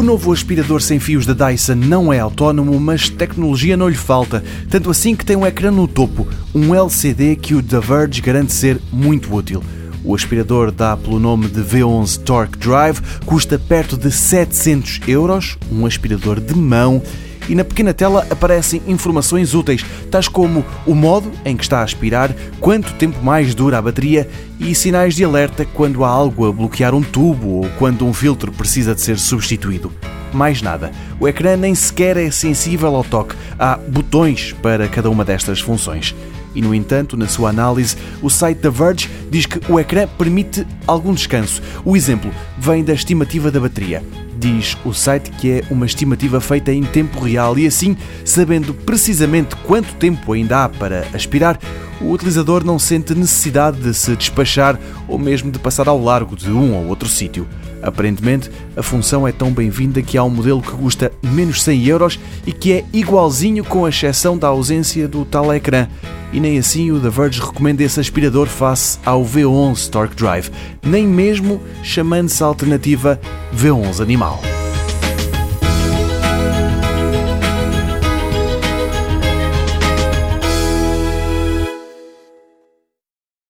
novo aspirador sem fios da Dyson não é autónomo, mas tecnologia não lhe falta, tanto assim que tem um ecrã no topo, um LCD que o The Verge garante ser muito útil. O aspirador dá pelo nome de V11 Torque Drive, custa perto de 700 euros, um aspirador de mão e na pequena tela aparecem informações úteis, tais como o modo em que está a aspirar, quanto tempo mais dura a bateria e sinais de alerta quando há algo a bloquear um tubo ou quando um filtro precisa de ser substituído. Mais nada. O ecrã nem sequer é sensível ao toque. Há botões para cada uma destas funções. E, no entanto, na sua análise, o site da Verge diz que o ecrã permite algum descanso. O exemplo vem da estimativa da bateria. Diz o site que é uma estimativa feita em tempo real e assim, sabendo precisamente quanto tempo ainda há para aspirar, o utilizador não sente necessidade de se despachar ou mesmo de passar ao largo de um ou outro sítio. Aparentemente, a função é tão bem-vinda que há um modelo que custa menos 100 euros e que é igualzinho com exceção da ausência do tal ecrã. E nem assim o The Verge recomenda esse aspirador face ao V11 Torque Drive, nem mesmo chamando-se a alternativa V11 Animal.